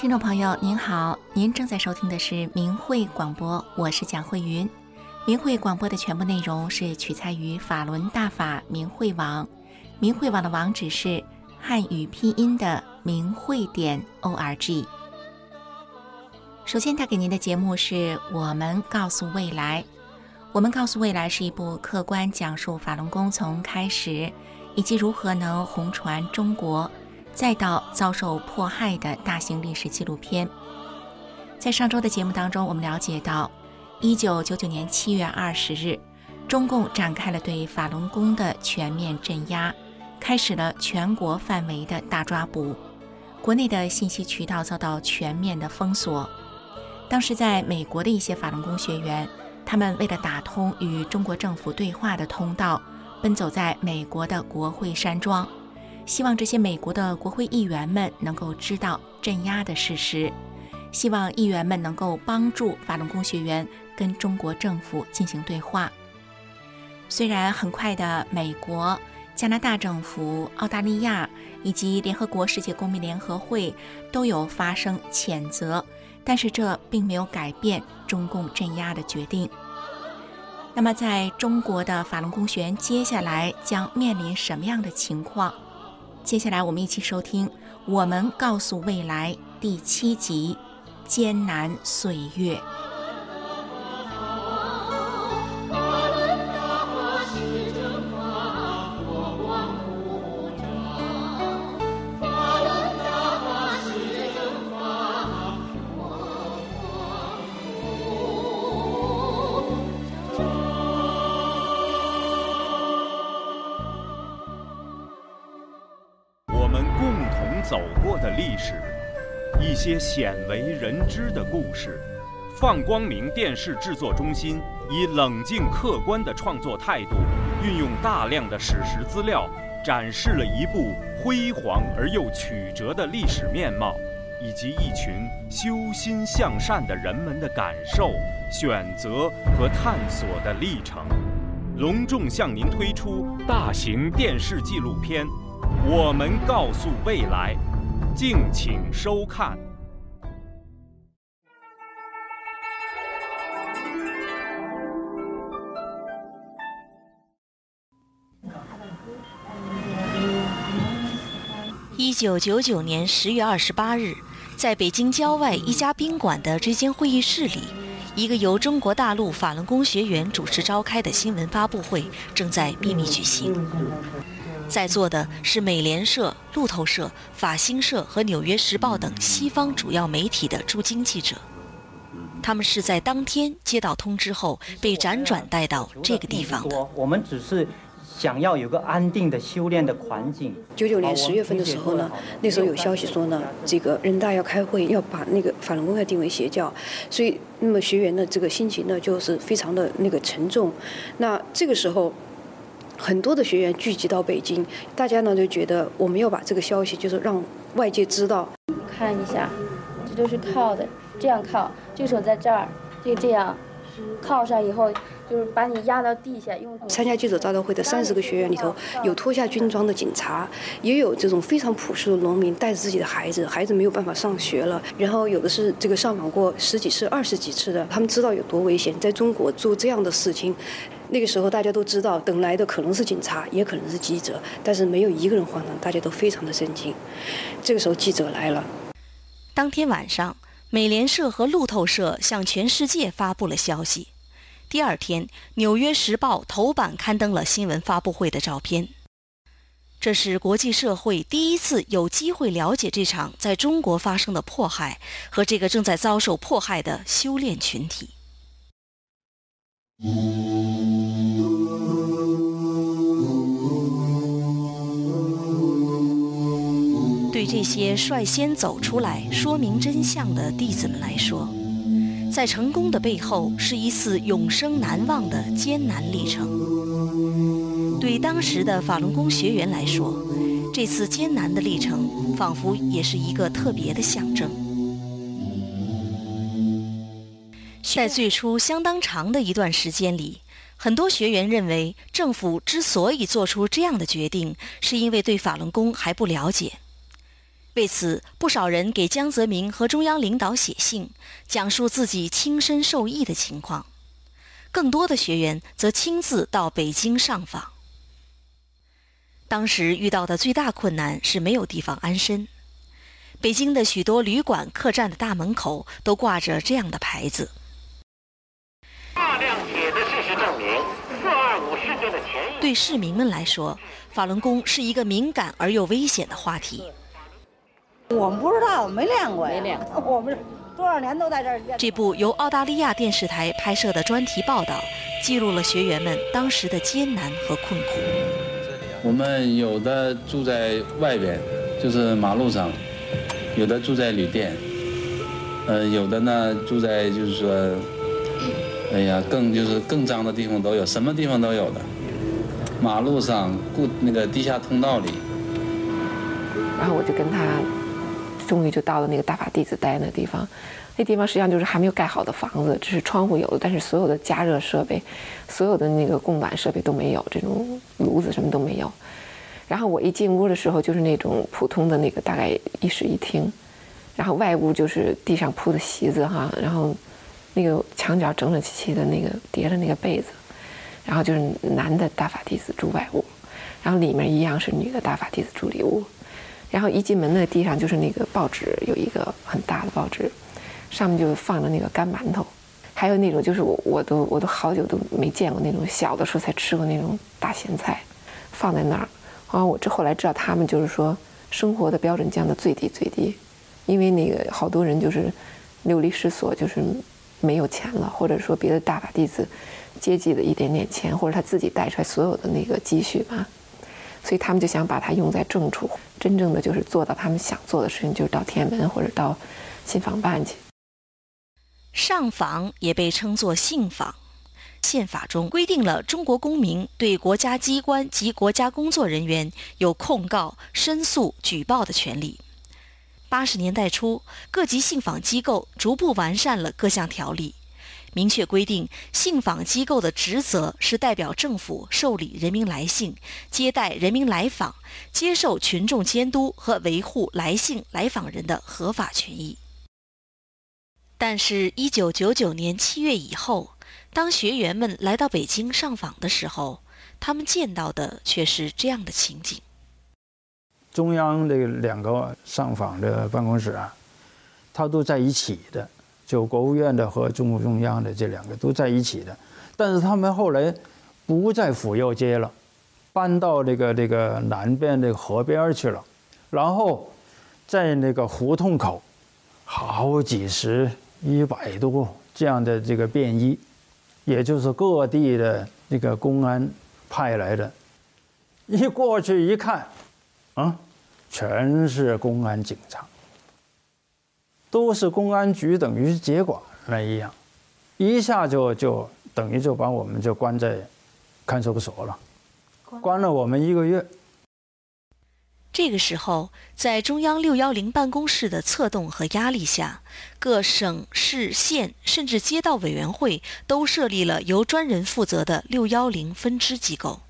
听众朋友您好，您正在收听的是明慧广播，我是蒋慧云。明慧广播的全部内容是取材于法轮大法明慧网，明慧网的网址是汉语拼音的明慧点 o r g。首先带给您的节目是我们告诉未来，我们告诉未来是一部客观讲述法轮功从开始以及如何能红传中国。再到遭受迫害的大型历史纪录片。在上周的节目当中，我们了解到，一九九九年七月二十日，中共展开了对法轮功的全面镇压，开始了全国范围的大抓捕，国内的信息渠道遭到全面的封锁。当时在美国的一些法轮功学员，他们为了打通与中国政府对话的通道，奔走在美国的国会山庄。希望这些美国的国会议员们能够知道镇压的事实，希望议员们能够帮助法轮功学员跟中国政府进行对话。虽然很快的，美国、加拿大政府、澳大利亚以及联合国世界公民联合会都有发声谴责，但是这并没有改变中共镇压的决定。那么，在中国的法轮功学员接下来将面临什么样的情况？接下来，我们一起收听《我们告诉未来》第七集《艰难岁月》。的历史，一些鲜为人知的故事。放光明电视制作中心以冷静客观的创作态度，运用大量的史实资料，展示了一部辉煌而又曲折的历史面貌，以及一群修心向善的人们的感受、选择和探索的历程。隆重向您推出大型电视纪录片《我们告诉未来》。敬请收看。一九九九年十月二十八日，在北京郊外一家宾馆的这间会议室里，一个由中国大陆法轮功学员主持召开的新闻发布会正在秘密举行。在座的是美联社、路透社、法新社和《纽约时报》等西方主要媒体的驻京记者，他们是在当天接到通知后被辗转带到这个地方的。我们只是想要有个安定的修炼的环境。九九年十月份的时候呢，那时候有消息说呢，这个人大要开会，要把那个法轮功要定为邪教，所以那么学员的这个心情呢，就是非常的那个沉重。那这个时候。很多的学员聚集到北京，大家呢就觉得我们要把这个消息就是让外界知道。看一下，这都是靠的，这样靠，这个手在这儿，就这样靠上以后。就是把你压到地下，用参加记者招待会的三十个学员里头，有脱下军装的警察，也有这种非常朴素的农民带着自己的孩子，孩子没有办法上学了，然后有的是这个上访过十几次、二十几次的，他们知道有多危险，在中国做这样的事情，那个时候大家都知道，等来的可能是警察，也可能是记者，但是没有一个人慌张，大家都非常的震惊。这个时候记者来了，当天晚上，美联社和路透社向全世界发布了消息。第二天，《纽约时报》头版刊登了新闻发布会的照片。这是国际社会第一次有机会了解这场在中国发生的迫害和这个正在遭受迫害的修炼群体。对这些率先走出来说明真相的弟子们来说，在成功的背后是一次永生难忘的艰难历程。对当时的法轮功学员来说，这次艰难的历程仿佛也是一个特别的象征。在最初相当长的一段时间里，很多学员认为政府之所以做出这样的决定，是因为对法轮功还不了解。为此，不少人给江泽民和中央领导写信，讲述自己亲身受益的情况。更多的学员则亲自到北京上访。当时遇到的最大困难是没有地方安身。北京的许多旅馆、客栈的大门口都挂着这样的牌子。大量铁的事实证明，四二五事件的前因。对市民们来说，法轮功是一个敏感而又危险的话题。我们不知道，没练过，没练过。我们多少年都在这儿练。这部由澳大利亚电视台拍摄的专题报道，记录了学员们当时的艰难和困苦。我们有的住在外边，就是马路上；有的住在旅店，呃，有的呢住在就是说，哎呀，更就是更脏的地方都有，什么地方都有的。马路上、固那个地下通道里。然后我就跟他。终于就到了那个大法弟子待那地方，那地方实际上就是还没有盖好的房子，只是窗户有的，但是所有的加热设备、所有的那个供暖设备都没有，这种炉子什么都没有。然后我一进屋的时候，就是那种普通的那个大概一室一厅，然后外屋就是地上铺的席子哈，然后那个墙角整整齐齐的那个叠的那个被子，然后就是男的大法弟子住外屋，然后里面一样是女的大法弟子住里屋。然后一进门，那地上就是那个报纸，有一个很大的报纸，上面就放着那个干馒头，还有那种就是我我都我都好久都没见过那种小的时候才吃过那种大咸菜，放在那儿。啊，我这后来知道他们就是说生活的标准降到最低最低，因为那个好多人就是流离失所，就是没有钱了，或者说别的大法弟子接济的一点点钱，或者他自己带出来所有的那个积蓄嘛。所以他们就想把它用在正处，真正的就是做到他们想做的事情，就是到天安门或者到信访办去。上访也被称作信访。宪法中规定了中国公民对国家机关及国家工作人员有控告、申诉、举报的权利。八十年代初，各级信访机构逐步完善了各项条例。明确规定，信访机构的职责是代表政府受理人民来信，接待人民来访，接受群众监督和维护来信来访人的合法权益。但是，一九九九年七月以后，当学员们来到北京上访的时候，他们见到的却是这样的情景：中央的两个上访的办公室啊，它都在一起的。就国务院的和中共中央的这两个都在一起的，但是他们后来不在府右街了，搬到那个那个南边那个河边去了，然后在那个胡同口，好几十、一百多这样的这个便衣，也就是各地的那个公安派来的，一过去一看，啊，全是公安警察。都是公安局等于接管了一样，一下就就等于就把我们就关在看守所了，关了我们一个月。这个时候，在中央六幺零办公室的策动和压力下，各省市县甚至街道委员会都设立了由专人负责的六幺零分支机构，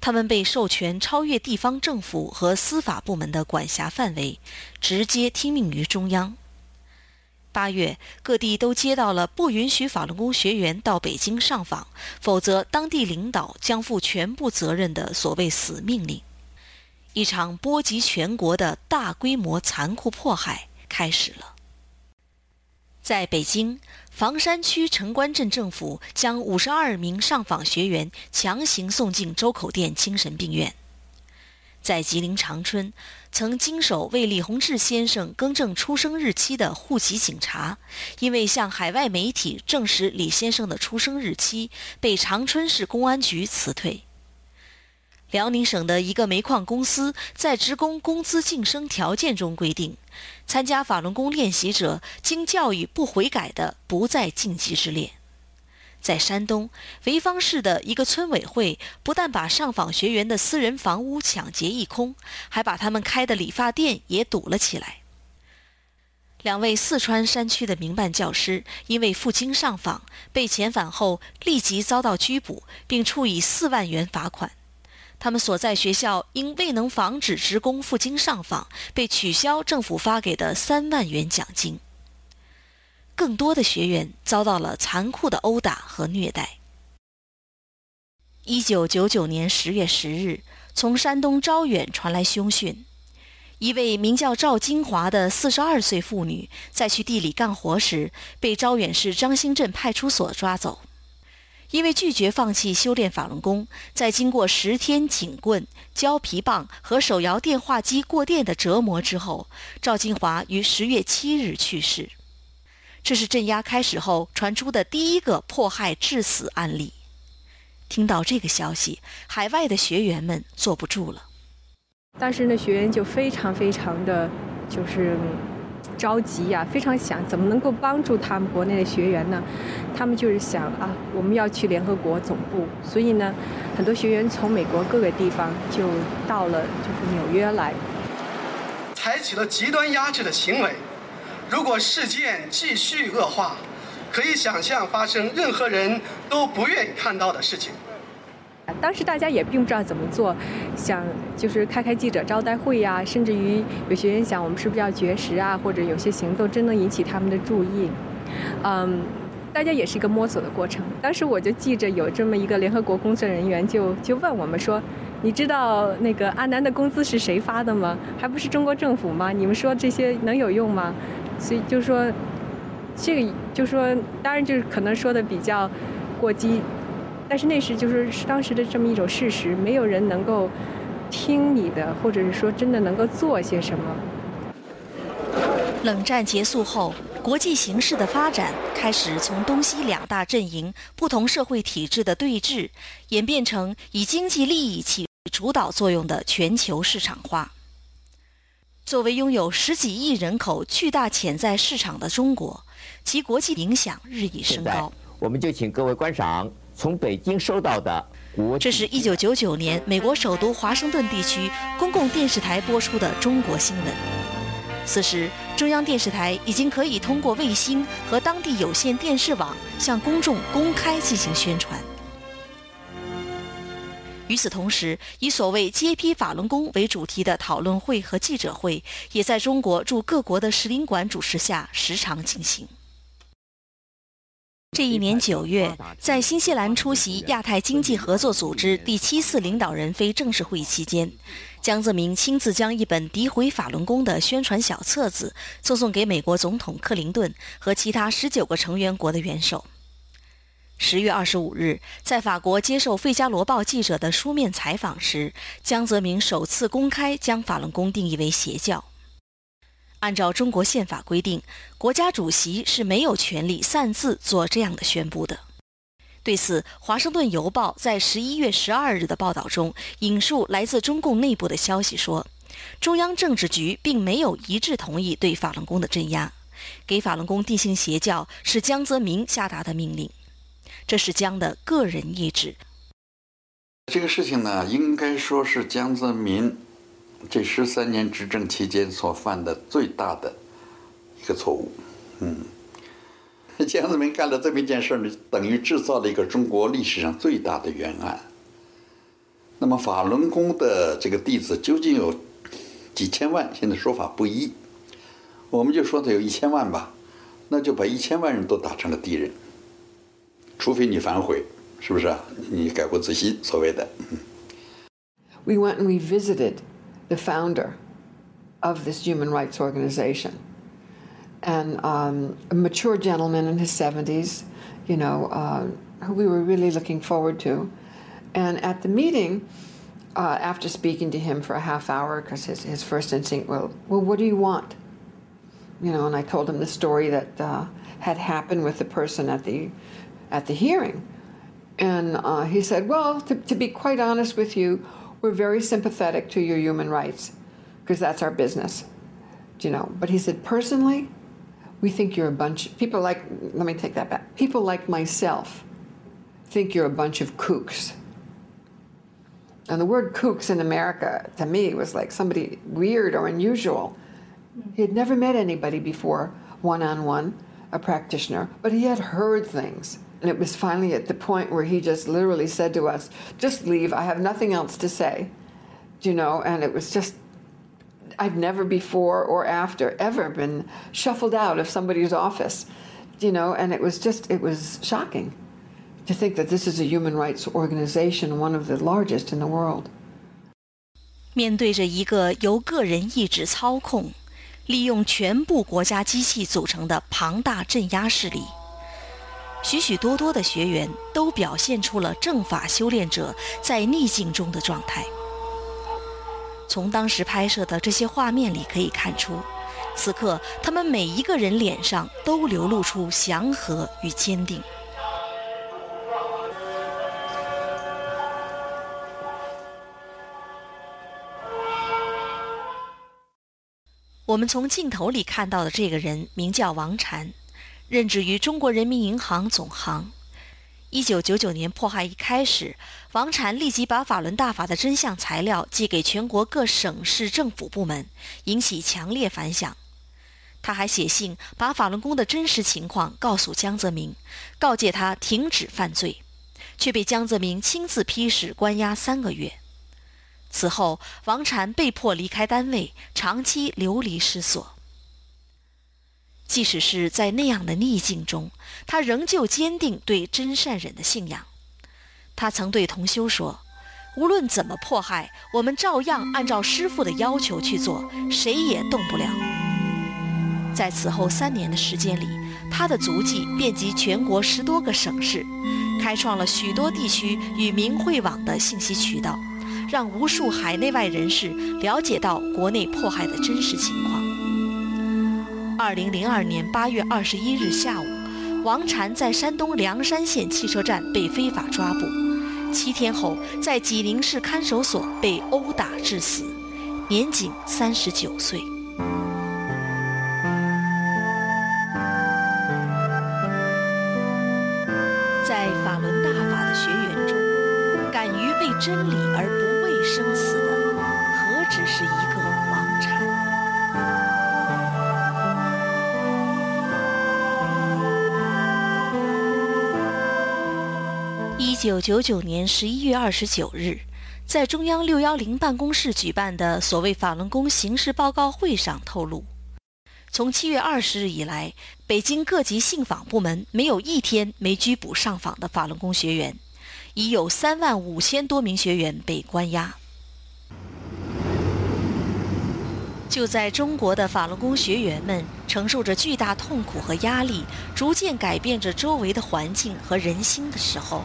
他们被授权超越地方政府和司法部门的管辖范围，直接听命于中央。八月，各地都接到了不允许法轮功学员到北京上访，否则当地领导将负全部责任的所谓死命令。一场波及全国的大规模残酷迫害开始了。在北京房山区城关镇政府将五十二名上访学员强行送进周口店精神病院。在吉林长春，曾经手为李洪志先生更正出生日期的户籍警察，因为向海外媒体证实李先生的出生日期，被长春市公安局辞退。辽宁省的一个煤矿公司在职工工资晋升条件中规定，参加法轮功练习者经教育不悔改的，不在晋级之列。在山东潍坊市的一个村委会，不但把上访学员的私人房屋抢劫一空，还把他们开的理发店也堵了起来。两位四川山区的民办教师因为赴京上访，被遣返后立即遭到拘捕，并处以四万元罚款。他们所在学校因未能防止职工赴京上访，被取消政府发给的三万元奖金。更多的学员遭到了残酷的殴打和虐待。一九九九年十月十日，从山东招远传来凶讯：一位名叫赵金华的四十二岁妇女，在去地里干活时，被招远市张兴镇派出所抓走。因为拒绝放弃修炼法轮功，在经过十天警棍、胶皮棒和手摇电话机过电的折磨之后，赵金华于十月七日去世。这是镇压开始后传出的第一个迫害致死案例。听到这个消息，海外的学员们坐不住了。当时呢，学员就非常非常的，就是。着急呀，非常想怎么能够帮助他们国内的学员呢？他们就是想啊，我们要去联合国总部，所以呢，很多学员从美国各个地方就到了就是纽约来，采取了极端压制的行为。如果事件继续恶化，可以想象发生任何人都不愿意看到的事情。当时大家也并不知道怎么做，想就是开开记者招待会呀，甚至于有学员想我们是不是要绝食啊，或者有些行动真能引起他们的注意。嗯，大家也是一个摸索的过程。当时我就记着有这么一个联合国工作人员就就问我们说：“你知道那个阿南的工资是谁发的吗？还不是中国政府吗？你们说这些能有用吗？”所以就说这个就说当然就是可能说的比较过激。但是那时就是当时的这么一种事实，没有人能够听你的，或者是说真的能够做些什么。冷战结束后，国际形势的发展开始从东西两大阵营、不同社会体制的对峙，演变成以经济利益起主导作用的全球市场化。作为拥有十几亿人口巨大潜在市场的中国，其国际影响日益升高。我们就请各位观赏。从北京收到的国，这是一九九九年美国首都华盛顿地区公共电视台播出的中国新闻。此时，中央电视台已经可以通过卫星和当地有线电视网向公众公开进行宣传。与此同时，以所谓“揭批法轮功”为主题的讨论会和记者会，也在中国驻各国的使领馆主持下时常进行。这一年九月，在新西兰出席亚太经济合作组织第七次领导人非正式会议期间，江泽民亲自将一本诋毁法轮功的宣传小册子赠送给美国总统克林顿和其他十九个成员国的元首。十月二十五日，在法国接受《费加罗报》记者的书面采访时，江泽民首次公开将法轮功定义为邪教。按照中国宪法规定，国家主席是没有权利擅自做这样的宣布的。对此，《华盛顿邮报》在十一月十二日的报道中引述来自中共内部的消息说，中央政治局并没有一致同意对法轮功的镇压，给法轮功定性邪教是江泽民下达的命令，这是江的个人意志。这个事情呢，应该说是江泽民。这十三年执政期间所犯的最大的一个错误，嗯，江泽民干了这么一件事呢，等于制造了一个中国历史上最大的冤案。那么法轮功的这个弟子究竟有几千万？现在说法不一，我们就说他有一千万吧，那就把一千万人都打成了敌人，除非你反悔，是不是啊？你改过自新，所谓的。We went and we visited. the founder of this human rights organization. And um, a mature gentleman in his 70s, you know, uh, who we were really looking forward to. And at the meeting, uh, after speaking to him for a half hour, because his, his first instinct, well, well, what do you want? You know, and I told him the story that uh, had happened with the person at the at the hearing, and uh, he said, "Well, to, to be quite honest with you, we're very sympathetic to your human rights because that's our business, you know. But he said, personally, we think you're a bunch. People like, let me take that back. People like myself think you're a bunch of kooks. And the word kooks in America, to me, was like somebody weird or unusual. He had never met anybody before, one on one, a practitioner, but he had heard things. And it was finally at the point where he just literally said to us, Just leave. I have nothing else to say. You know, and it was just, I've never before or after ever been shuffled out of somebody's office. You know, and it was just, it was shocking to think that this is a human rights organization, one of the largest in the world. 面对着一个由个人意志操控、利用全部国家机器组成的庞大镇压势力， 许许多多的学员都表现出了正法修炼者在逆境中的状态。从当时拍摄的这些画面里可以看出，此刻他们每一个人脸上都流露出祥和与坚定。我们从镜头里看到的这个人名叫王禅。任职于中国人民银行总行。一九九九年迫害一开始，王禅立即把法轮大法的真相材料寄给全国各省市政府部门，引起强烈反响。他还写信把法轮功的真实情况告诉江泽民，告诫他停止犯罪，却被江泽民亲自批示关押三个月。此后，王禅被迫离开单位，长期流离失所。即使是在那样的逆境中，他仍旧坚定对真善忍的信仰。他曾对同修说：“无论怎么迫害，我们照样按照师父的要求去做，谁也动不了。”在此后三年的时间里，他的足迹遍及全国十多个省市，开创了许多地区与明慧网的信息渠道，让无数海内外人士了解到国内迫害的真实情况。二零零二年八月二十一日下午，王禅在山东梁山县汽车站被非法抓捕，七天后在济宁市看守所被殴打致死，年仅三十九岁。九九年十一月二十九日，在中央六幺零办公室举办的所谓法轮功形势报告会上透露，从七月二十日以来，北京各级信访部门没有一天没拘捕上访的法轮功学员，已有三万五千多名学员被关押。就在中国的法轮功学员们承受着巨大痛苦和压力，逐渐改变着周围的环境和人心的时候，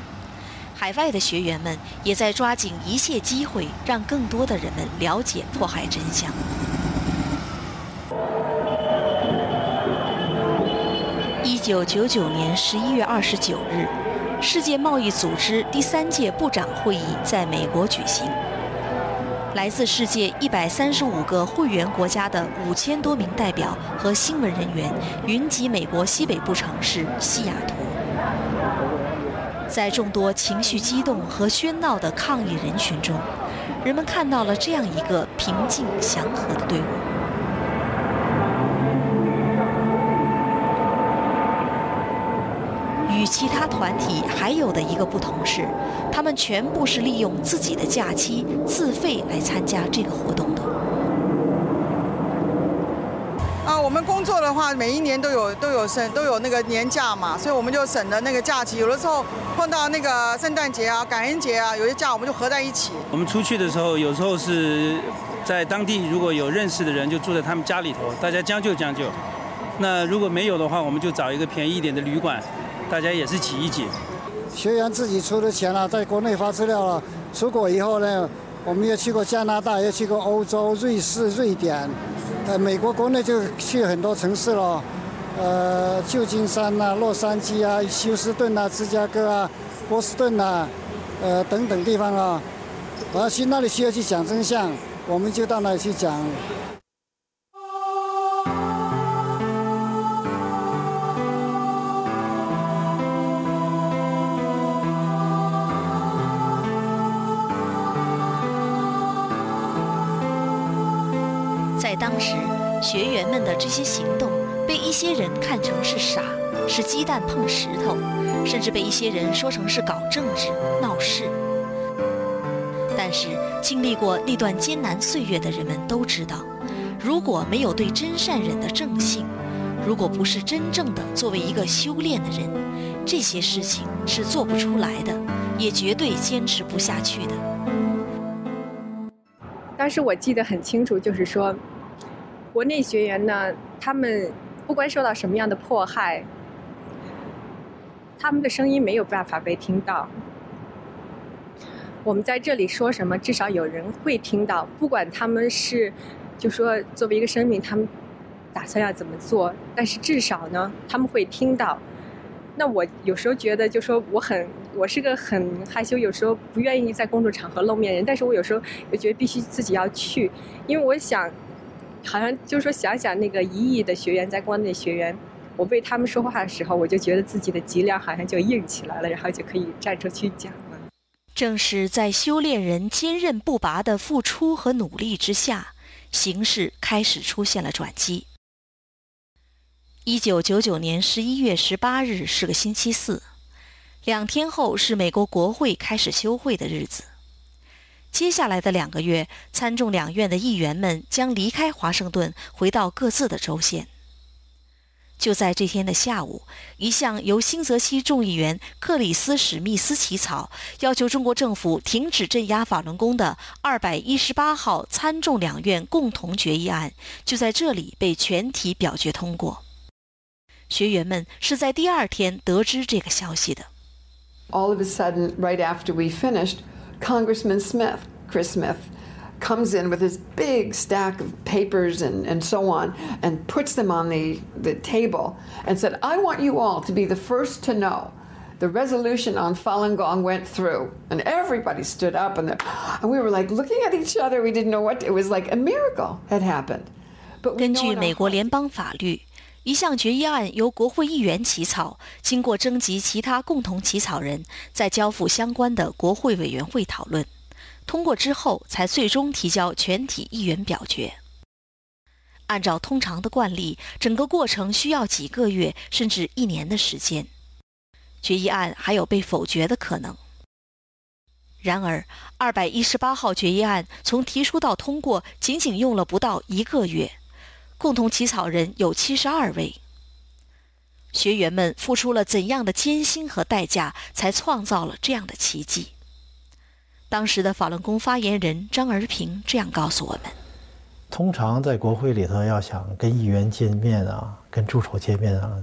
海外的学员们也在抓紧一切机会，让更多的人们了解迫害真相。一九九九年十一月二十九日，世界贸易组织第三届部长会议在美国举行。来自世界一百三十五个会员国家的五千多名代表和新闻人员云集美国西北部城市西雅图。在众多情绪激动和喧闹的抗议人群中，人们看到了这样一个平静祥和的队伍。与其他团体还有的一个不同是，他们全部是利用自己的假期自费来参加这个活动的。啊，我们工作的话，每一年都有都有省都有那个年假嘛，所以我们就省的那个假期。有的时候碰到那个圣诞节啊、感恩节啊，有些假我们就合在一起。我们出去的时候，有时候是在当地如果有认识的人，就住在他们家里头，大家将就将就。那如果没有的话，我们就找一个便宜一点的旅馆，大家也是挤一挤。学员自己出的钱了，在国内发资料了。出国以后呢，我们也去过加拿大，也去过欧洲、瑞士、瑞典，呃，美国国内就去很多城市了，呃，旧金山呐、洛杉矶啊、休斯顿啊、芝加哥啊、波士顿呐，呃，等等地方啊。我要去那里需要去讲真相，我们就到那里去讲。在当时，学员们的这些行动被一些人看成是傻，是鸡蛋碰石头，甚至被一些人说成是搞政治闹事。但是经历过那段艰难岁月的人们都知道，如果没有对真善忍的正性，如果不是真正的作为一个修炼的人，这些事情是做不出来的，也绝对坚持不下去的。当时我记得很清楚，就是说，国内学员呢，他们不管受到什么样的迫害，他们的声音没有办法被听到。我们在这里说什么，至少有人会听到。不管他们是，就说作为一个生命，他们打算要怎么做，但是至少呢，他们会听到。那我有时候觉得，就说我很，我是个很害羞，有时候不愿意在公众场合露面人。但是我有时候又觉得必须自己要去，因为我想，好像就是说想想那个一亿的学员在国内学员，我为他们说话的时候，我就觉得自己的脊梁好像就硬起来了，然后就可以站出去讲了。正是在修炼人坚韧不拔的付出和努力之下，形势开始出现了转机。一九九九年十一月十八日是个星期四，两天后是美国国会开始休会的日子。接下来的两个月，参众两院的议员们将离开华盛顿，回到各自的州县。就在这天的下午，一项由新泽西众议员克里斯·史密斯起草、要求中国政府停止镇压法轮功的二百一十八号参众两院共同决议案，就在这里被全体表决通过。学员们是在第二天得知这个消息的。All of a sudden, right after we finished, Congressman Smith, Chris Smith. comes in with his big stack of papers and, and so on and puts them on the, the table and said, I want you all to be the first to know the resolution on Falun Gong went through. And everybody stood up and, and we were like looking at each other. We didn't know what, it was like a miracle had happened. 根据美国联邦法律， 一项决议案由国会议员起草，经过征集其他共同起草人，再交付相关的国会委员会讨论。通过之后，才最终提交全体议员表决。按照通常的惯例，整个过程需要几个月甚至一年的时间。决议案还有被否决的可能。然而，二百一十八号决议案从提出到通过，仅仅用了不到一个月。共同起草人有七十二位。学员们付出了怎样的艰辛和代价，才创造了这样的奇迹？当时的法轮功发言人张儿平这样告诉我们：“通常在国会里头，要想跟议员见面啊，跟助手见面啊，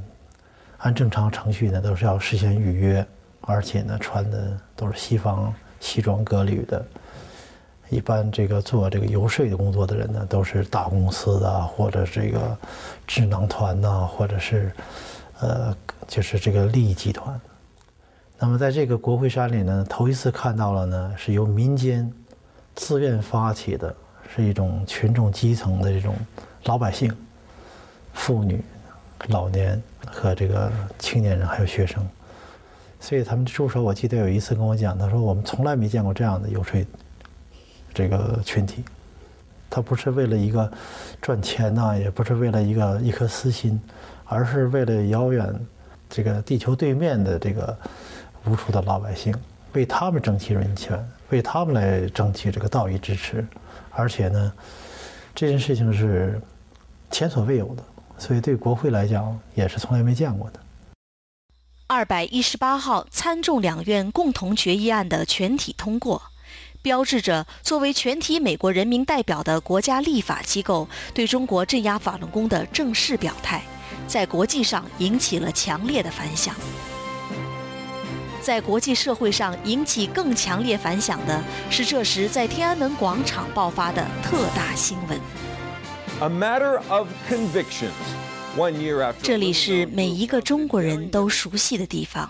按正常程序呢，都是要事先预约，而且呢，穿的都是西方西装革履的。一般这个做这个游说的工作的人呢，都是大公司的，或者这个智囊团呐，或者是呃，就是这个利益集团。”那么，在这个国会山里呢，头一次看到了呢，是由民间自愿发起的，是一种群众基层的这种老百姓、妇女、老年和这个青年人还有学生。所以他们助手，我记得有一次跟我讲，他说我们从来没见过这样的游说这个群体。他不是为了一个赚钱呐，也不是为了一个一颗私心，而是为了遥远这个地球对面的这个。无数的老百姓为他们争取人权，为他们来争取这个道义支持，而且呢，这件事情是前所未有的，所以对国会来讲也是从来没见过的。二百一十八号参众两院共同决议案的全体通过，标志着作为全体美国人民代表的国家立法机构对中国镇压法轮功的正式表态，在国际上引起了强烈的反响。在国际社会上引起更强烈反响的是，这时在天安门广场爆发的特大新闻。A matter of convictions. One year after. 这里是每一个中国人都熟悉的地方。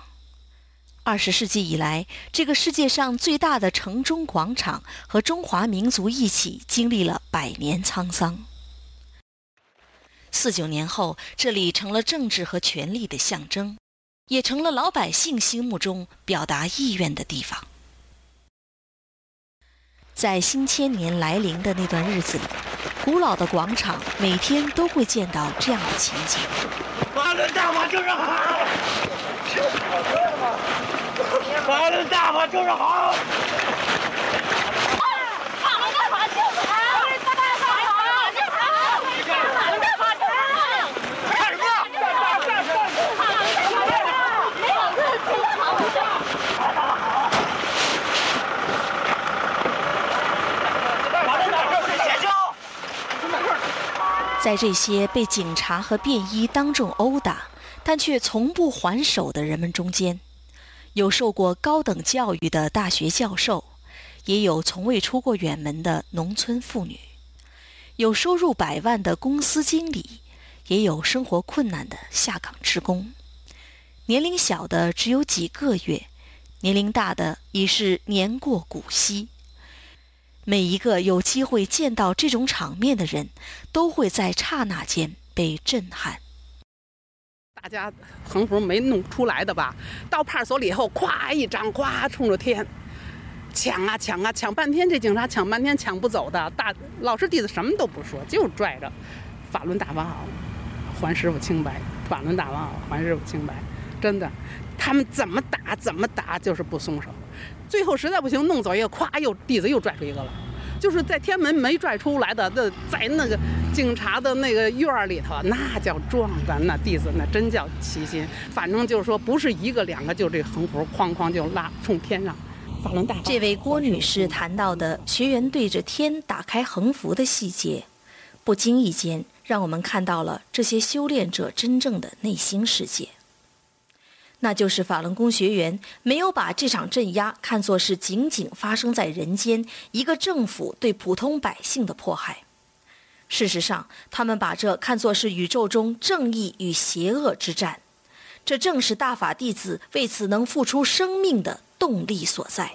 二十世纪以来，这个世界上最大的城中广场和中华民族一起经历了百年沧桑。四九年后，这里成了政治和权力的象征。也成了老百姓心目中表达意愿的地方。在新千年来临的那段日子里，古老的广场每天都会见到这样的情景。法轮大王就是好，法轮大法就是好。在这些被警察和便衣当众殴打，但却从不还手的人们中间，有受过高等教育的大学教授，也有从未出过远门的农村妇女，有收入百万的公司经理，也有生活困难的下岗职工。年龄小的只有几个月，年龄大的已是年过古稀。每一个有机会见到这种场面的人，都会在刹那间被震撼。大家横幅没弄出来的吧？到派出所里以后，咵一张，咵冲着天，抢啊抢啊抢半天，这警察抢半天抢不走的。大老师弟子什么都不说，就拽着，法轮大法好，还师傅清白。法轮大法好，还师傅清白。真的，他们怎么打怎么打，就是不松手。最后实在不行，弄走一个，咵又弟子又拽出一个了，就是在天门没拽出来的，那在那个警察的那个院儿里头，那叫壮观，那弟子那真叫齐心。反正就是说，不是一个两个，就这横幅哐哐就拉冲天上。法轮大法。这位郭女士谈到的学员对着天打开横幅的细节，不经意间让我们看到了这些修炼者真正的内心世界。那就是法轮功学员没有把这场镇压看作是仅仅发生在人间一个政府对普通百姓的迫害，事实上，他们把这看作是宇宙中正义与邪恶之战，这正是大法弟子为此能付出生命的动力所在。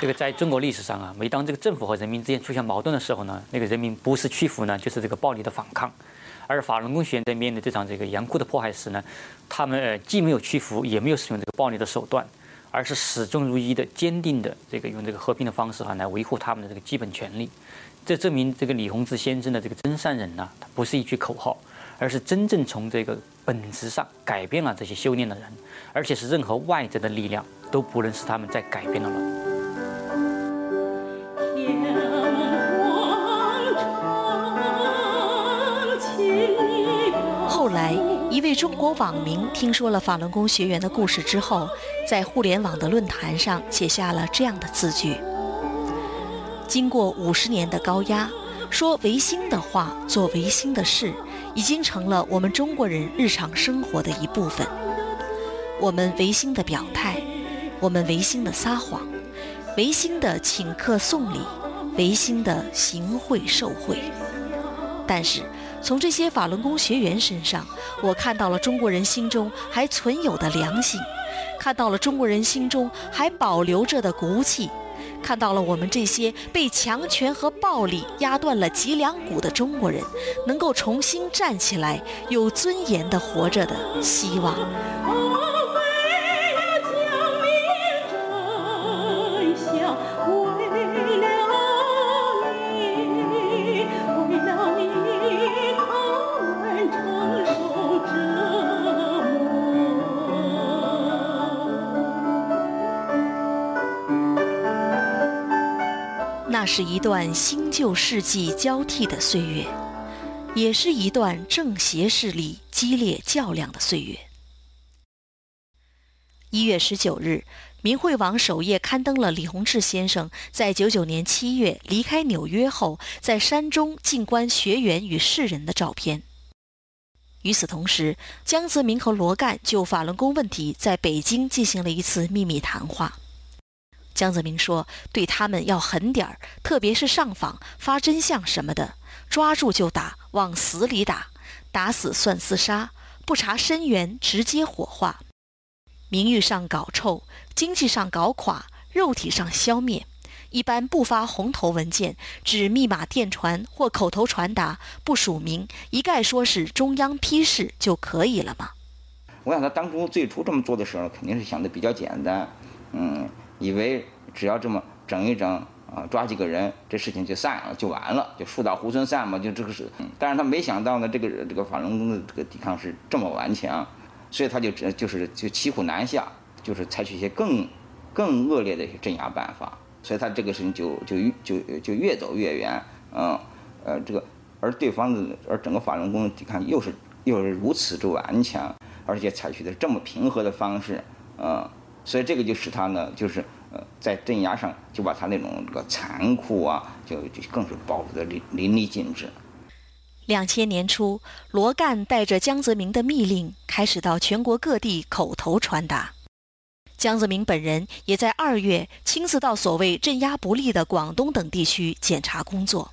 这个在中国历史上啊，每当这个政府和人民之间出现矛盾的时候呢，那个人民不是屈服呢，就是这个暴力的反抗。而法轮功学员在面对这场这个严酷的迫害时呢，他们既没有屈服，也没有使用这个暴力的手段，而是始终如一的、坚定的这个用这个和平的方式哈来维护他们的这个基本权利。这证明这个李洪志先生的这个真善忍呢，他不是一句口号，而是真正从这个本质上改变了这些修炼的人，而且是任何外在的力量都不能使他们再改变了。后来，一位中国网民听说了法轮功学员的故事之后，在互联网的论坛上写下了这样的字句：经过五十年的高压，说违心的话，做违心的事，已经成了我们中国人日常生活的一部分。我们违心的表态，我们违心的撒谎，违心的请客送礼，违心的行贿受贿。但是。从这些法轮功学员身上，我看到了中国人心中还存有的良心，看到了中国人心中还保留着的骨气，看到了我们这些被强权和暴力压断了脊梁骨的中国人，能够重新站起来、有尊严地活着的希望。那是一段新旧世纪交替的岁月，也是一段正邪势力激烈较量的岁月。一月十九日，明慧网首页刊登了李洪志先生在九九年七月离开纽约后，在山中静观学员与世人的照片。与此同时，江泽民和罗干就法轮功问题在北京进行了一次秘密谈话。江泽民说：“对他们要狠点儿，特别是上访发真相什么的，抓住就打，往死里打，打死算自杀，不查身源直接火化，名誉上搞臭，经济上搞垮，肉体上消灭，一般不发红头文件，只密码电传或口头传达，不署名，一概说是中央批示就可以了吗？我想他当初最初这么做的时候，肯定是想的比较简单，嗯，以为只要这么整一整啊，抓几个人，这事情就散了，就完了，就树倒猢狲散嘛，就这个是。但是他没想到呢，这个这个法轮功的这个抵抗是这么顽强，所以他就只就是就骑虎难下，就是采取一些更更恶劣的一些镇压办法，所以他这个事情就就就就越走越远，嗯，呃，这个而对方的而整个法轮功的抵抗又是又是如此之顽强。而且采取的这么平和的方式，嗯，所以这个就使他呢，就是呃，在镇压上就把他那种这个残酷啊，就就更是暴露的淋淋漓尽致。两千年初，罗干带着江泽民的密令，开始到全国各地口头传达。江泽民本人也在二月亲自到所谓镇压不力的广东等地区检查工作。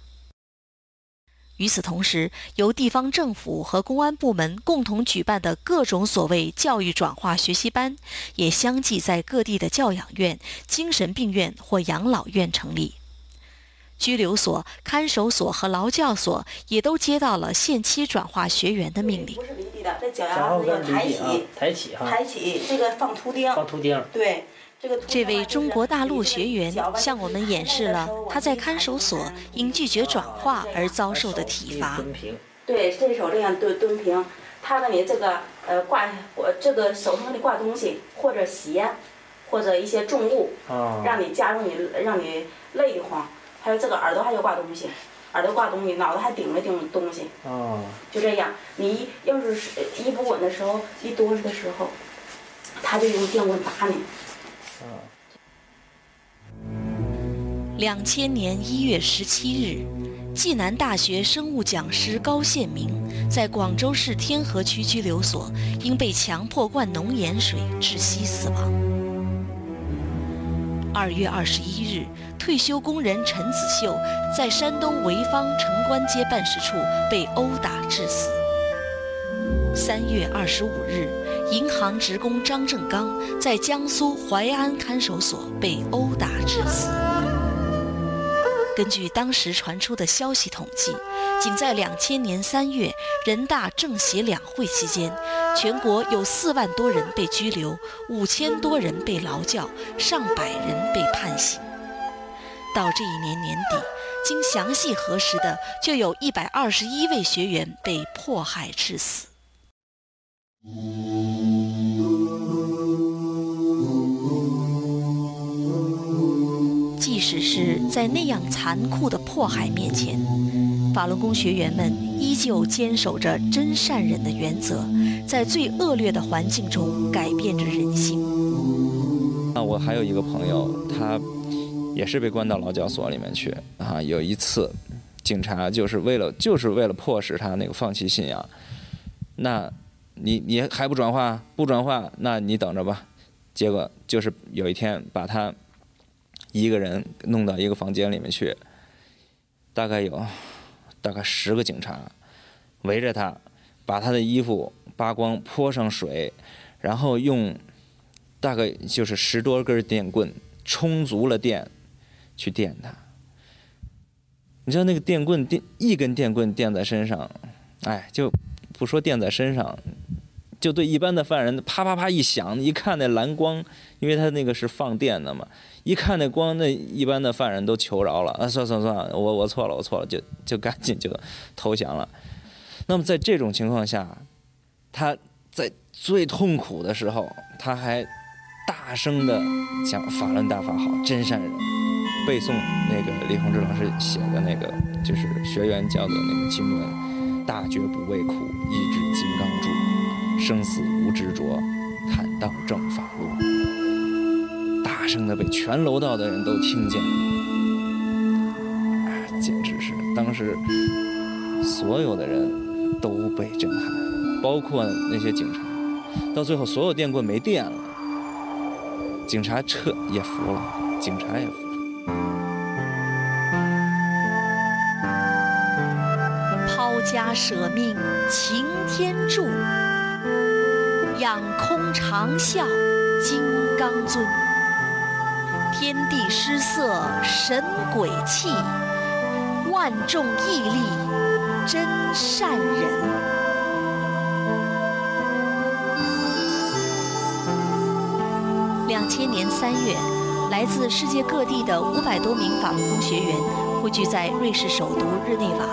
与此同时，由地方政府和公安部门共同举办的各种所谓教育转化学习班，也相继在各地的教养院、精神病院或养老院成立。拘留所、看守所和劳教所也都接到了限期转化学员的命令。不是离地的，这脚丫子要抬起，抬起哈，抬起，这个放图钉，放图钉，对。这位中国大陆学员向我们演示了他在看守所因拒绝转化而遭受的体罚。对，这手这样蹲蹲平，他给你这个呃挂，我这个手上的挂东西，或者鞋，或者一些重物，让你加重你，让你累得慌。还有这个耳朵还要挂东西，耳朵挂东西，脑袋还顶着顶东西。就这样，你要是一不稳的时候，一哆嗦的时候，他就用电棍打你。两千年一月十七日，暨南大学生物讲师高宪明在广州市天河区拘留所因被强迫灌浓盐水窒息死亡。二月二十一日，退休工人陈子秀在山东潍坊城关街办事处被殴打致死。三月二十五日，银行职工张正刚在江苏淮安看守所被殴打致死。根据当时传出的消息统计，仅在两千年三月人大政协两会期间，全国有四万多人被拘留，五千多人被劳教，上百人被判刑。到这一年年底，经详细核实的，就有一百二十一位学员被迫害致死。即使是在那样残酷的迫害面前，法轮功学员们依旧坚守着真善忍的原则，在最恶劣的环境中改变着人心。那我还有一个朋友，他也是被关到劳教所里面去啊。有一次，警察就是为了就是为了迫使他那个放弃信仰，那。你你还不转化？不转化，那你等着吧。结果就是有一天把他一个人弄到一个房间里面去，大概有大概十个警察围着他，把他的衣服扒光，泼上水，然后用大概就是十多根电棍，充足了电去电他。你知道那个电棍电一根电棍电在身上，哎就。不说电在身上，就对一般的犯人，啪啪啪一响，一看那蓝光，因为他那个是放电的嘛，一看那光，那一般的犯人都求饶了啊，算算算，我我错了，我错了，就就赶紧就投降了。那么在这种情况下，他在最痛苦的时候，他还大声的讲法轮大法好，真善人，背诵那个李洪志老师写的那个，就是学员教的那个经文。大觉不畏苦，一指金刚杵，生死无执着，坦荡正法路。大声的被全楼道的人都听见了，简直是当时所有的人都被震撼，包括那些警察。到最后，所有电棍没电了，警察撤也服了，警察也服了。家舍命擎天柱，仰空长啸金刚尊。天地失色神鬼气，万众屹立真善人。两千年三月，来自世界各地的五百多名法轮功学员汇聚在瑞士首都日内瓦，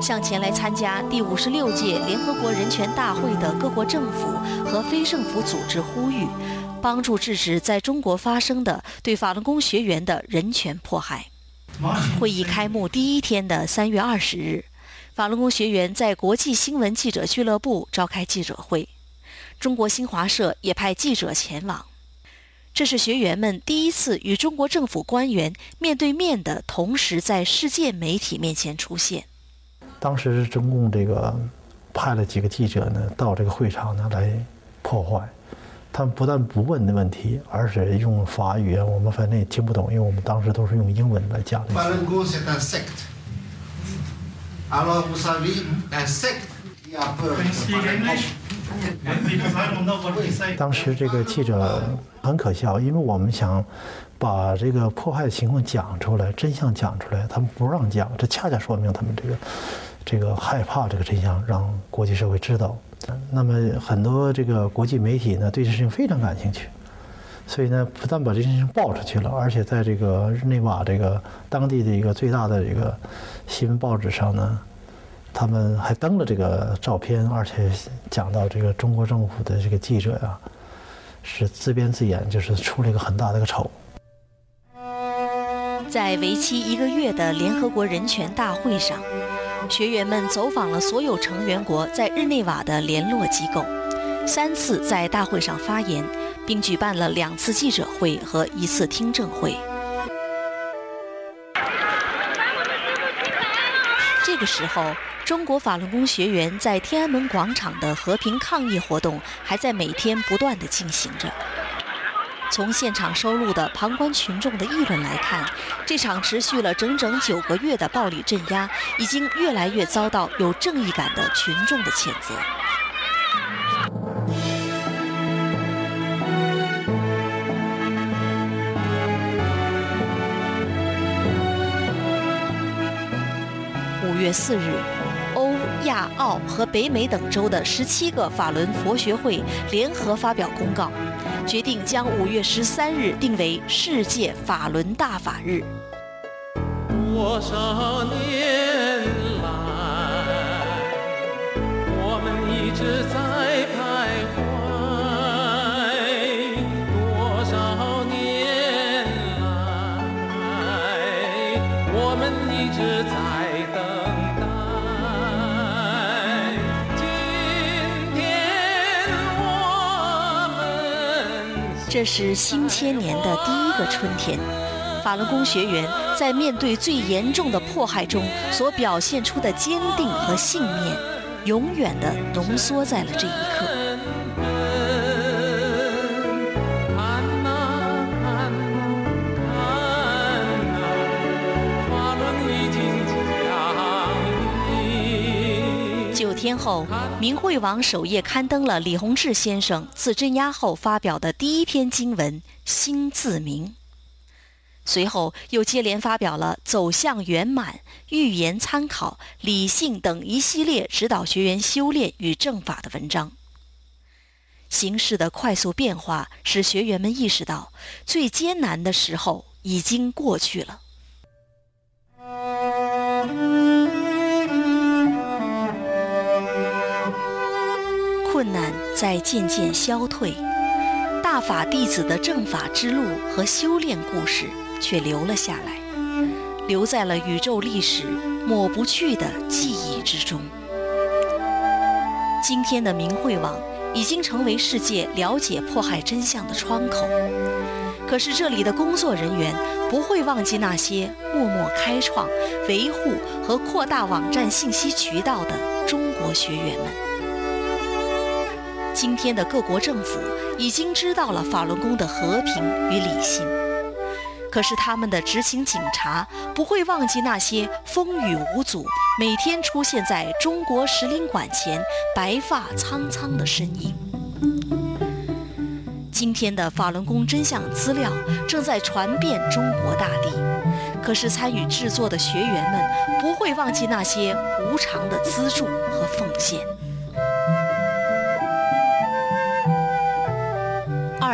向前来参加第五十六届联合国人权大会的各国政府和非政府组织呼吁，帮助制止在中国发生的对法轮功学员的人权迫害。会议开幕第一天的三月二十日，法轮功学员在国际新闻记者俱乐部召开记者会，中国新华社也派记者前往。这是学员们第一次与中国政府官员面对面的同时，在世界媒体面前出现。当时是中共这个派了几个记者呢，到这个会场呢来破坏。他们不但不问的问题，而且用法语，我们反正也听不懂，因为我们当时都是用英文来讲的。当时这个记者很可笑，因为我们想把这个破坏情况讲出来，真相讲出来，他们不让讲，这恰恰说明他们这个这个害怕这个真相让国际社会知道。那么很多这个国际媒体呢对这事情非常感兴趣，所以呢不但把这件事情报出去了，而且在这个日内瓦这个当地的一个最大的这个新闻报纸上呢。他们还登了这个照片，而且讲到这个中国政府的这个记者呀，是自编自演，就是出了一个很大的一个丑。在为期一个月的联合国人权大会上，学员们走访了所有成员国在日内瓦的联络机构，三次在大会上发言，并举办了两次记者会和一次听证会。这个时候。中国法轮功学员在天安门广场的和平抗议活动还在每天不断地进行着。从现场收录的旁观群众的议论来看，这场持续了整整九个月的暴力镇压，已经越来越遭到有正义感的群众的谴责。五月四日。亚澳和北美等州的十七个法轮佛学会联合发表公告，决定将五月十三日定为世界法轮大法日。多少年来，我们一直在这是新千年的第一个春天，法轮功学员在面对最严重的迫害中所表现出的坚定和信念，永远的浓缩在了这一刻。九天后，明慧网首页刊登了李洪志先生自镇压后发表的第一篇经文《心自明》，随后又接连发表了《走向圆满》《预言参考》《理性》等一系列指导学员修炼与正法的文章。形势的快速变化使学员们意识到，最艰难的时候已经过去了。困难在渐渐消退，大法弟子的正法之路和修炼故事却留了下来，留在了宇宙历史抹不去的记忆之中。今天的明慧网已经成为世界了解迫害真相的窗口，可是这里的工作人员不会忘记那些默默开创、维护和扩大网站信息渠道的中国学员们。今天的各国政府已经知道了法轮功的和平与理性，可是他们的执勤警察不会忘记那些风雨无阻、每天出现在中国使领馆前白发苍苍的身影。今天的法轮功真相资料正在传遍中国大地，可是参与制作的学员们不会忘记那些无偿的资助和奉献。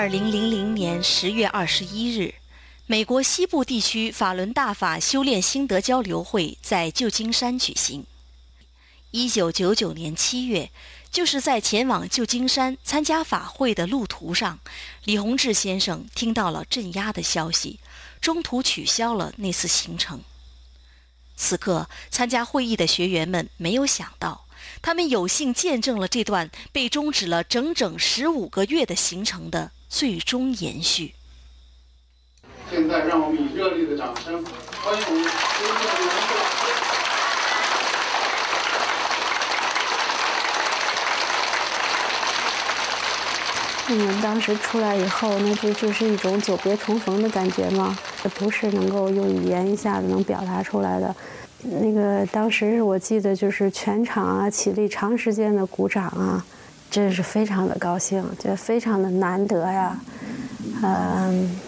二零零零年十月二十一日，美国西部地区法轮大法修炼心得交流会在旧金山举行。一九九九年七月。就是在前往旧金山参加法会的路途上，李洪志先生听到了镇压的消息，中途取消了那次行程。此刻，参加会议的学员们没有想到，他们有幸见证了这段被终止了整整十五个月的行程的最终延续。现在，让我们以热烈的掌声欢迎我们今天的人我们当时出来以后，那不就是一种久别重逢的感觉吗，不是能够用语言一下子能表达出来的。那个当时我记得就是全场啊起立长时间的鼓掌啊，真是非常的高兴，觉得非常的难得呀。嗯，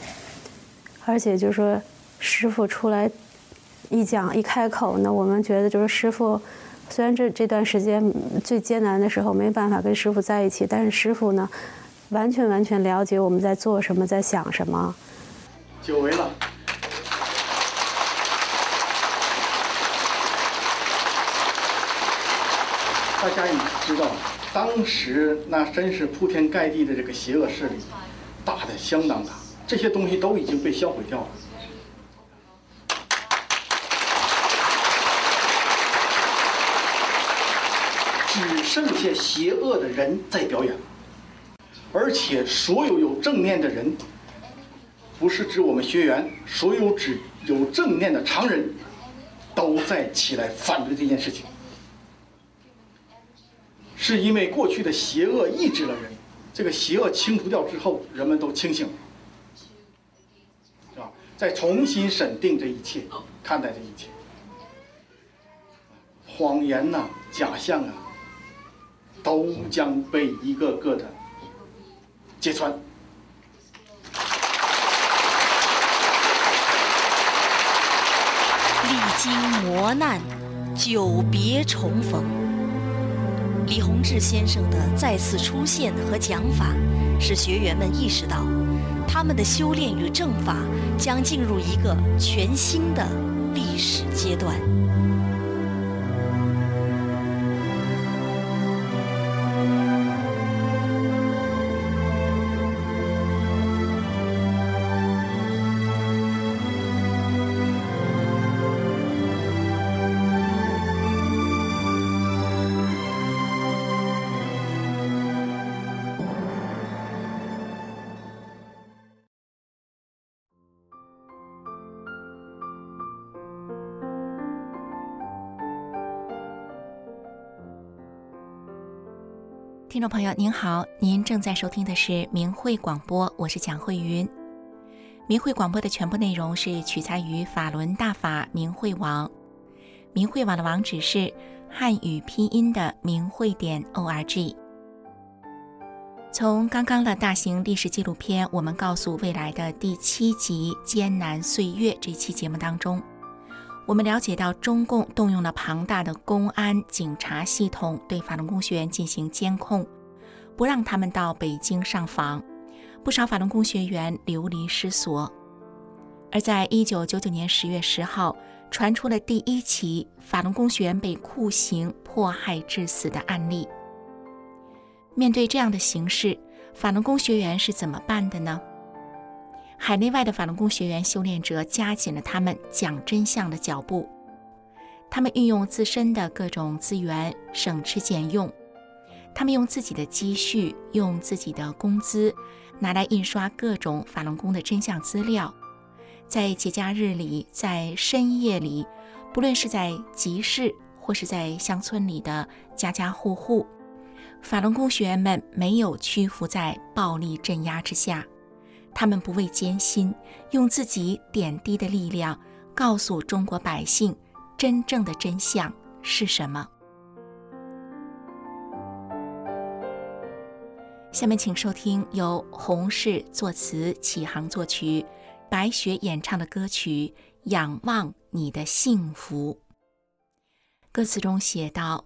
而且就说师傅出来一讲一开口，呢我们觉得就是师傅，虽然这这段时间最艰难的时候没办法跟师傅在一起，但是师傅呢。完全完全了解我们在做什么，在想什么。久违了，大家也知道，当时那真是铺天盖地的这个邪恶势力，大的相当大，这些东西都已经被销毁掉了，只剩下邪恶的人在表演。而且，所有有正念的人，不是指我们学员，所有指有正念的常人，都在起来反对这件事情。是因为过去的邪恶抑制了人，这个邪恶清除掉之后，人们都清醒了，是吧？再重新审定这一切，看待这一切，谎言呐、假象啊，都将被一个个的。揭穿，历经磨难，久别重逢。李洪志先生的再次出现和讲法，使学员们意识到，他们的修炼与正法将进入一个全新的历史阶段。听众朋友您好，您正在收听的是明慧广播，我是蒋慧云。明慧广播的全部内容是取材于法轮大法明慧网，明慧网的网址是汉语拼音的明慧点 org。从刚刚的大型历史纪录片《我们告诉未来的》第七集《艰难岁月》这期节目当中。我们了解到，中共动用了庞大的公安、警察系统对法轮功学员进行监控，不让他们到北京上访，不少法轮功学员流离失所。而在一九九九年十月十号，传出了第一起法轮功学员被酷刑迫害致死的案例。面对这样的形势，法轮功学员是怎么办的呢？海内外的法轮功学员修炼者加紧了他们讲真相的脚步，他们运用自身的各种资源，省吃俭用，他们用自己的积蓄，用自己的工资，拿来印刷各种法轮功的真相资料，在节假日里，在深夜里，不论是在集市或是在乡村里的家家户户，法轮功学员们没有屈服在暴力镇压之下。他们不畏艰辛，用自己点滴的力量，告诉中国百姓真正的真相是什么。下面请收听由洪氏作词、启航作曲、白雪演唱的歌曲《仰望你的幸福》。歌词中写道：“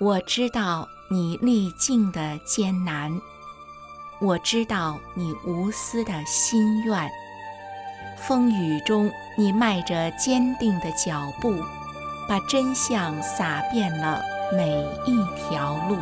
我知道你历尽的艰难，我知道你无私的心愿。风雨中，你迈着坚定的脚步，把真相洒遍了每一条路。”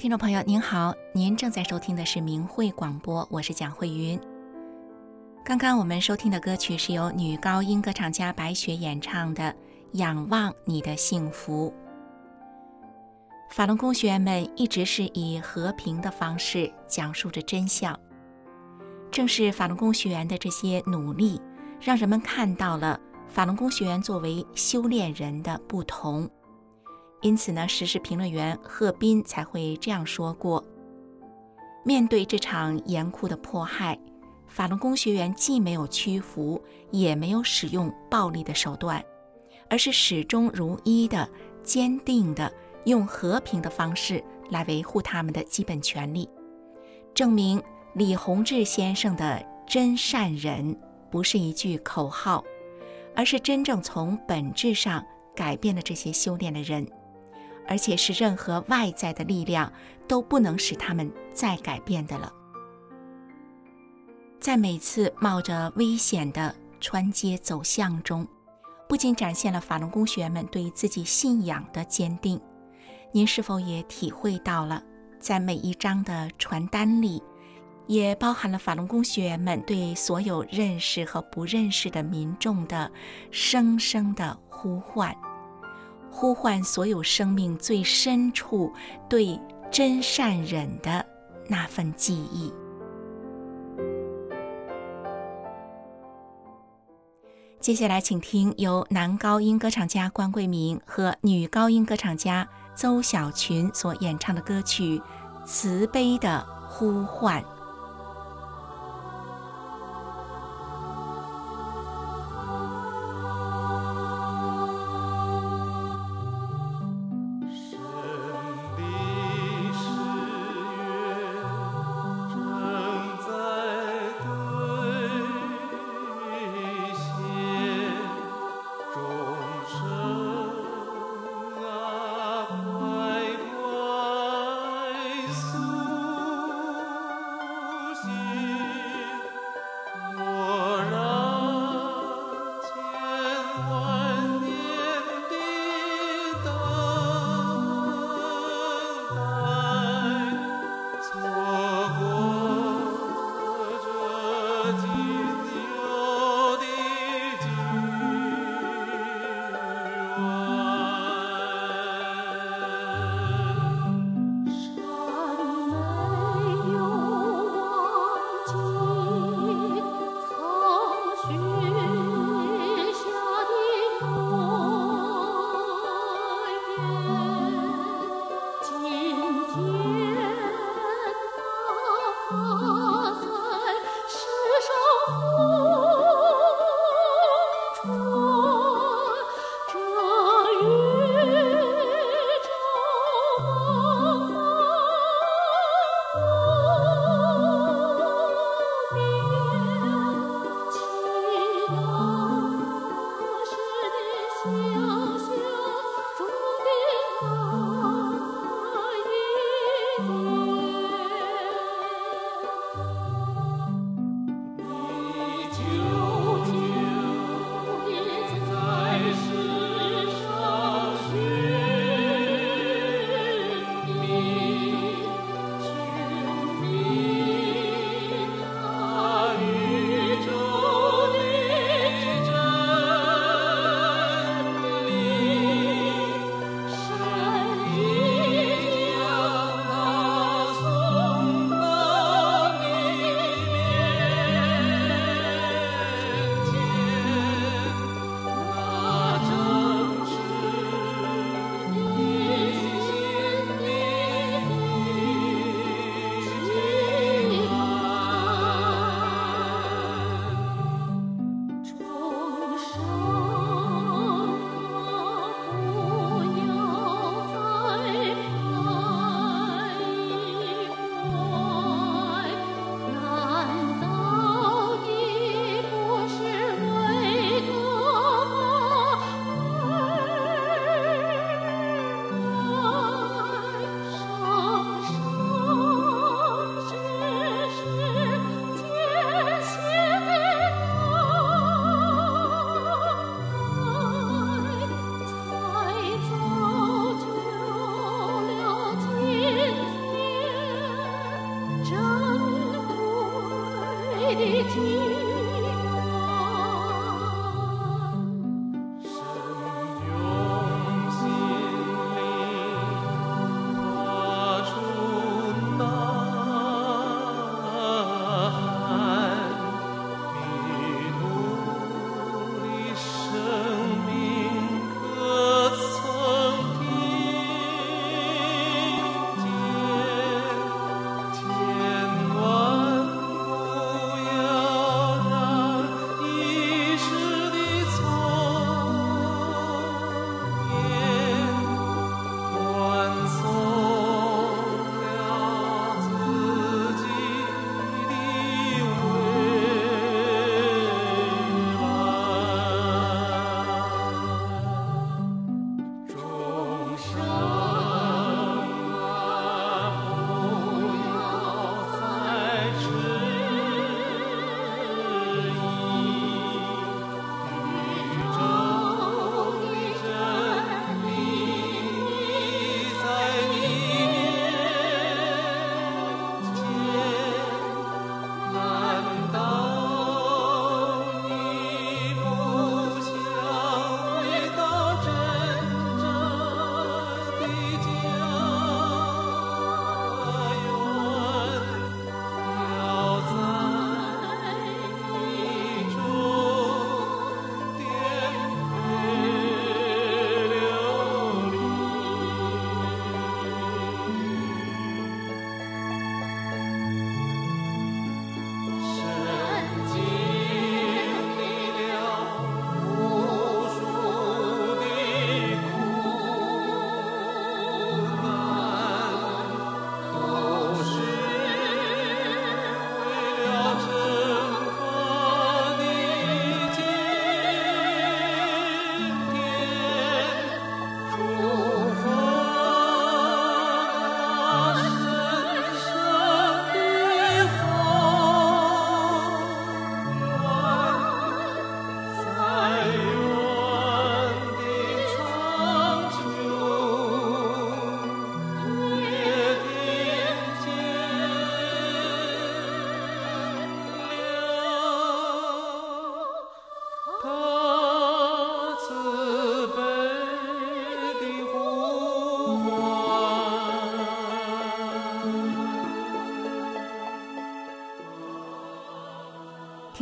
听众朋友您好，您正在收听的是明慧广播，我是蒋慧云。刚刚我们收听的歌曲是由女高音歌唱家白雪演唱的《仰望你的幸福》。法轮功学员们一直是以和平的方式讲述着真相，正是法轮功学员的这些努力，让人们看到了法轮功学员作为修炼人的不同。因此呢，时事评论员贺斌才会这样说过：面对这场严酷的迫害，法轮功学员既没有屈服，也没有使用暴力的手段，而是始终如一的、坚定的用和平的方式来维护他们的基本权利，证明李洪志先生的真善忍不是一句口号，而是真正从本质上改变了这些修炼的人。而且是任何外在的力量都不能使他们再改变的了。在每次冒着危险的穿街走巷中，不仅展现了法轮功学员们对自己信仰的坚定，您是否也体会到了，在每一张的传单里，也包含了法轮功学员们对所有认识和不认识的民众的声声的呼唤？呼唤所有生命最深处对真善忍的那份记忆。接下来，请听由男高音歌唱家关桂明和女高音歌唱家邹小群所演唱的歌曲《慈悲的呼唤》。